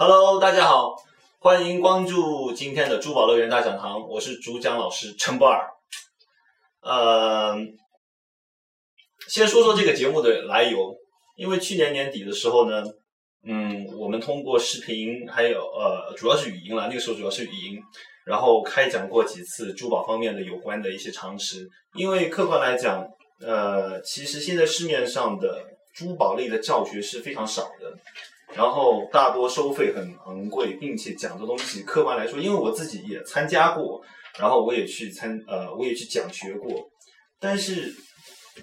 Hello，大家好，欢迎关注今天的珠宝乐园大讲堂，我是主讲老师陈博尔。呃，先说说这个节目的来由，因为去年年底的时候呢，嗯，我们通过视频还有呃，主要是语音了，那个时候主要是语音，然后开讲过几次珠宝方面的有关的一些常识。因为客观来讲，呃，其实现在市面上的珠宝类的教学是非常少的。然后大多收费很昂贵，并且讲的东西，客观来说，因为我自己也参加过，然后我也去参呃，我也去讲学过，但是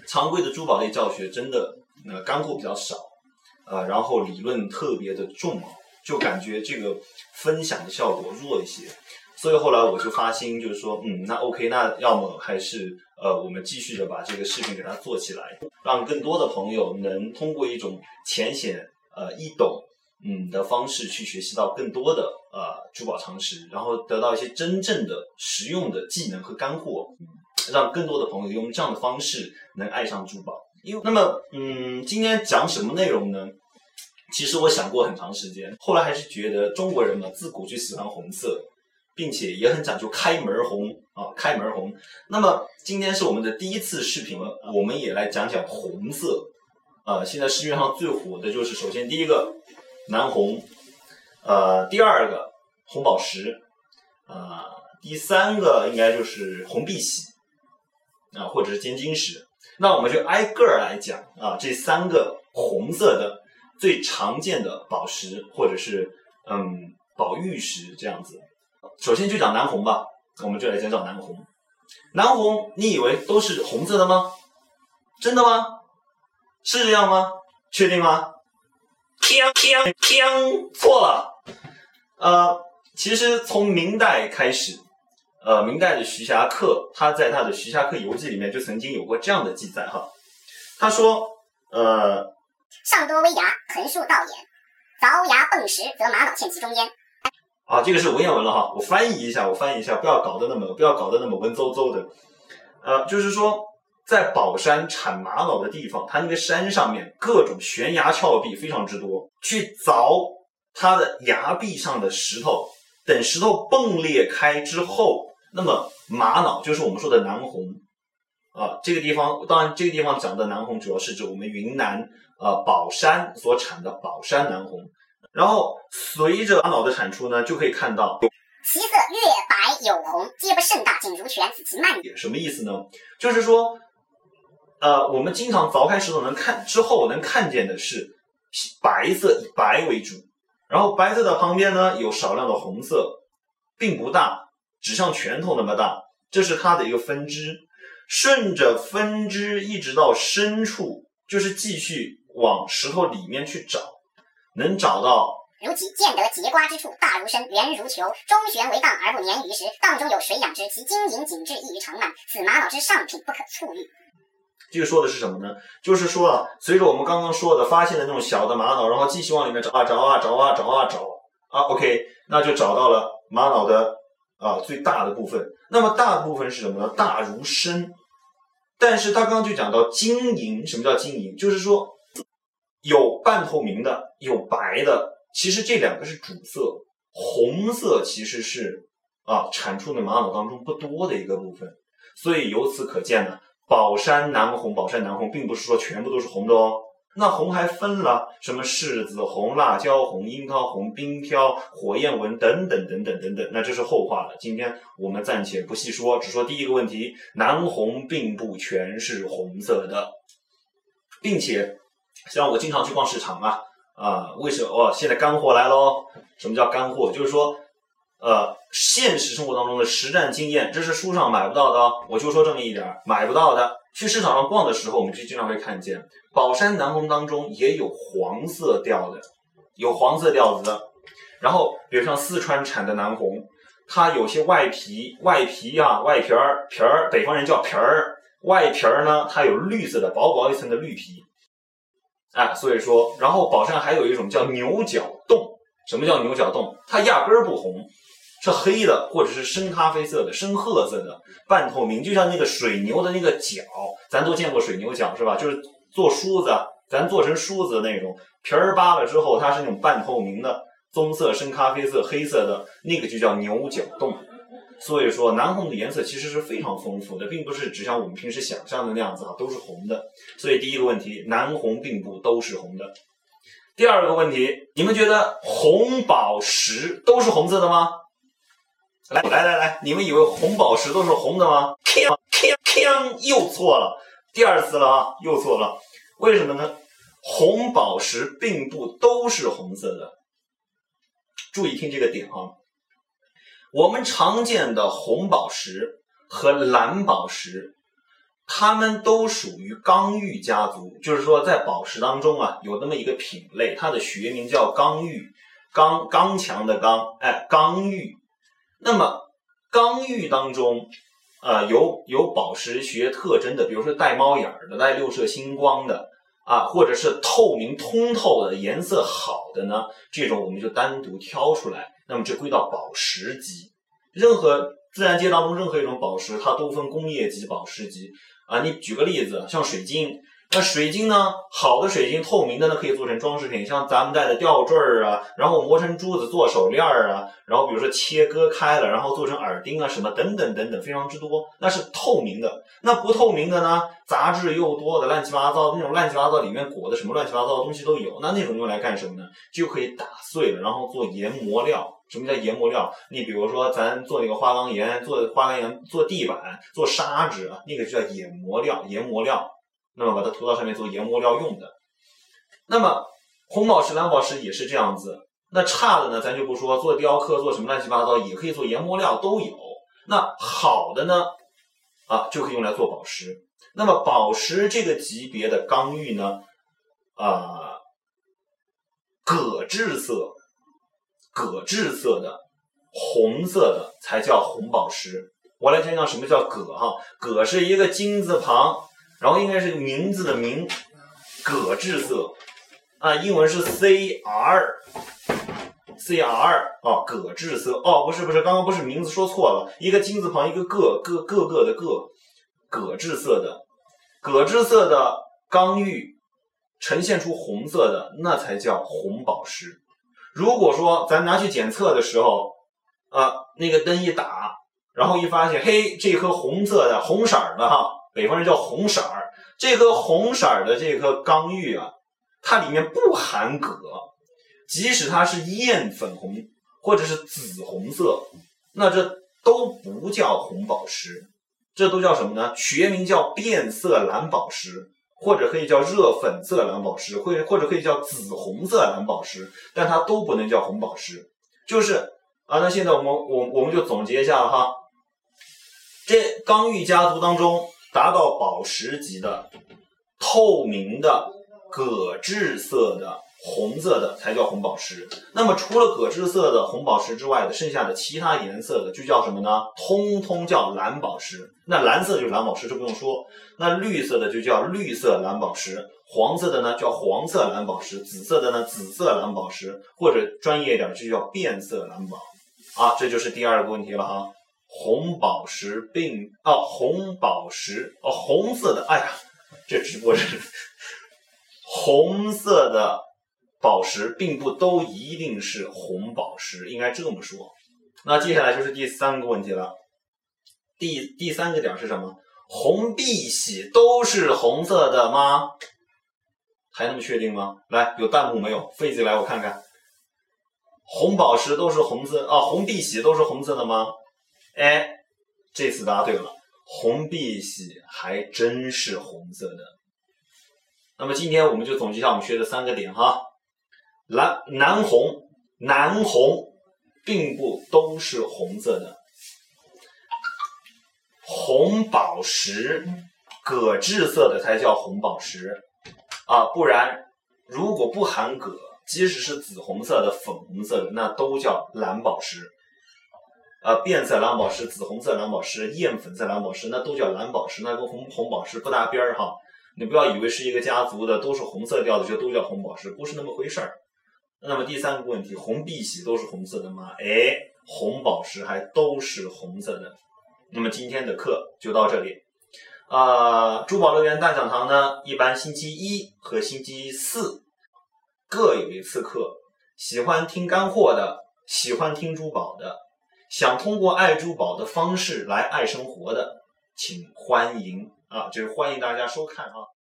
常规的珠宝类教学真的呃干货比较少，呃，然后理论特别的重，就感觉这个分享的效果弱一些，所以后来我就发心，就是说，嗯，那 OK，那要么还是呃，我们继续的把这个视频给它做起来，让更多的朋友能通过一种浅显。呃，易懂嗯的方式去学习到更多的呃珠宝常识，然后得到一些真正的实用的技能和干货，让更多的朋友用这样的方式能爱上珠宝。因为那么嗯，今天讲什么内容呢？其实我想过很长时间，后来还是觉得中国人嘛，自古就喜欢红色，并且也很讲究开门红啊，开门红。那么今天是我们的第一次视频了，我们也来讲讲红色。呃，现在市面上最火的就是首先第一个南红，呃，第二个红宝石，呃，第三个应该就是红碧玺，啊，或者是尖晶石。那我们就挨个儿来讲啊，这三个红色的最常见的宝石或者是嗯宝玉石这样子。首先就讲南红吧，我们就来讲讲南红。南红，你以为都是红色的吗？真的吗？是这样吗？确定吗？锵锵锵，错了。呃，其实从明代开始，呃，明代的徐霞客他在他的《徐霞客游记》里面就曾经有过这样的记载哈。他说，呃，上多危崖，横竖倒眼，凿牙迸石，则玛瑙嵌其中焉。啊，这个是文言文了哈，我翻译一下，我翻译一下，不要搞得那么不要搞得那么文绉绉的。呃，就是说。在宝山产玛瑙的地方，它那个山上面各种悬崖峭壁非常之多，去凿它的崖壁上的石头，等石头迸裂开之后，那么玛瑙就是我们说的南红啊。这个地方当然，这个地方讲的南红主要是指我们云南呃宝山所产的宝山南红。然后随着玛瑙的产出呢，就可以看到其色月白有红，皆不甚大，仅如泉此其蔓也。什么意思呢？就是说。呃，我们经常凿开石头能看之后能看见的是白色，以白为主，然后白色的旁边呢有少量的红色，并不大，只像拳头那么大，这是它的一个分支。顺着分支一直到深处，就是继续往石头里面去找，能找到。如其见得结瓜之处，大如身，圆如球，中悬为荡而不粘于石，荡中有水养之，其晶莹紧致，异于常满，此玛瑙之上品，不可猝遇。这个说的是什么呢？就是说啊，随着我们刚刚说的发现的那种小的玛瑙，然后继续往里面找啊找啊找啊找啊找啊，OK，那就找到了玛瑙的啊最大的部分。那么大部分是什么呢？大如参。但是他刚刚就讲到晶莹，什么叫晶莹？就是说有半透明的，有白的。其实这两个是主色，红色其实是啊产出的玛瑙当中不多的一个部分。所以由此可见呢。宝山南红，宝山南红并不是说全部都是红的哦。那红还分了什么柿子红、辣椒红、樱桃红、冰飘、火焰纹等等等等等等。那这是后话了，今天我们暂且不细说，只说第一个问题：南红并不全是红色的，并且像我经常去逛市场啊啊，为什么哦？现在干货来喽？什么叫干货？就是说。呃，现实生活当中的实战经验，这是书上买不到的。我就说这么一点，买不到的。去市场上逛的时候，我们就经常会看见，宝山南红当中也有黄色调的，有黄色调子的。然后，比如像四川产的南红，它有些外皮，外皮啊，外皮儿皮儿，北方人叫皮儿，外皮儿呢，它有绿色的，薄薄一层的绿皮。哎，所以说，然后宝山还有一种叫牛角。什么叫牛角洞？它压根儿不红。是黑的，或者是深咖啡色的、深褐色的、半透明，就像那个水牛的那个角，咱都见过水牛角是吧？就是做梳子，咱做成梳子的那种皮儿扒了之后，它是那种半透明的，棕色、深咖啡色、黑色的那个就叫牛角洞。所以说，南红的颜色其实是非常丰富的，并不是只像我们平时想象的那样子啊，都是红的。所以第一个问题，南红并不都是红的。第二个问题，你们觉得红宝石都是红色的吗？来来来来，你们以为红宝石都是红的吗？锵锵锵，又错了，第二次了啊，又错了。为什么呢？红宝石并不都是红色的。注意听这个点啊。我们常见的红宝石和蓝宝石，它们都属于刚玉家族，就是说在宝石当中啊，有那么一个品类，它的学名叫刚玉，刚刚强的刚，哎，刚玉。那么刚玉当中，啊，有有宝石学特征的，比如说带猫眼的、带六色星光的啊，或者是透明通透的、颜色好的呢，这种我们就单独挑出来。那么这归到宝石级，任何自然界当中任何一种宝石，它都分工业级、宝石级啊。你举个例子，像水晶。那水晶呢？好的水晶，透明的呢，可以做成装饰品，像咱们戴的吊坠儿啊，然后磨成珠子做手链儿啊，然后比如说切割开了，然后做成耳钉啊，什么等等等等，非常之多。那是透明的。那不透明的呢？杂质又多的，乱七八糟那种，乱七八糟里面裹的什么乱七八糟的东西都有。那那种用来干什么呢？就可以打碎了，然后做研磨料。什么叫研磨料？你比如说咱做那个花岗岩，做花岗岩做地板，做砂纸，那个就叫研磨料，研磨料。那么把它涂到上面做研磨料用的，那么红宝石、蓝宝石也是这样子。那差的呢，咱就不说，做雕刻、做什么乱七八糟也可以做研磨料都有。那好的呢，啊就可以用来做宝石。那么宝石这个级别的刚玉呢，啊，铬质色、铬质色的红色的才叫红宝石。我来讲讲什么叫铬哈，铬是一个金字旁。然后应该是名字的名，铬质色，啊，英文是 C R，C R 啊，铬质色哦，不是不是，刚刚不是名字说错了，一个金字旁，一个个个个个的个，铬质色的，铬质色的刚玉呈现出红色的，那才叫红宝石。如果说咱拿去检测的时候，啊，那个灯一打，然后一发现，嘿，这颗红色的红色的哈。北方人叫红色儿，这颗红色的这颗刚玉啊，它里面不含铬，即使它是艳粉红或者是紫红色，那这都不叫红宝石，这都叫什么呢？学名叫变色蓝宝石，或者可以叫热粉色蓝宝石，或或者可以叫紫红色蓝宝石，但它都不能叫红宝石。就是啊，那现在我们我我们就总结一下哈，这刚玉家族当中。达到宝石级的、透明的、铬质色的、红色的才叫红宝石。那么除了铬质色的红宝石之外的，剩下的其他颜色的就叫什么呢？通通叫蓝宝石。那蓝色就是蓝宝石，这不用说。那绿色的就叫绿色蓝宝石，黄色的呢叫黄色蓝宝石，紫色的呢紫色蓝宝石，或者专业一点就叫变色蓝宝。啊，这就是第二个问题了哈。红宝石并哦，红宝石哦，红色的，哎呀，这直播是 红色的宝石，并不都一定是红宝石，应该这么说。那接下来就是第三个问题了，第第三个点是什么？红碧玺都是红色的吗？还那么确定吗？来，有弹幕没有？飞起来，我看看。红宝石都是红色啊，红碧玺都是红色的吗？哎，这次答对了，红碧玺还真是红色的。那么今天我们就总结一下我们学的三个点哈，蓝南红南红并不都是红色的，红宝石铬质色的才叫红宝石啊，不然如果不含铬，即使是紫红色的、粉红色的，那都叫蓝宝石。啊，变色蓝宝石、紫红色蓝宝石、艳粉色蓝宝石，那都叫蓝宝石，那跟红红宝石不搭边儿哈。你不要以为是一个家族的都是红色调的就都叫红宝石，不是那么回事儿。那么第三个问题，红碧玺都是红色的吗？哎，红宝石还都是红色的。那么今天的课就到这里。啊，珠宝乐园大讲堂呢，一般星期一和星期四各有一次课。喜欢听干货的，喜欢听珠宝的，想通过爱珠宝的方式来爱生活的，请欢迎啊，就是欢迎大家收看啊。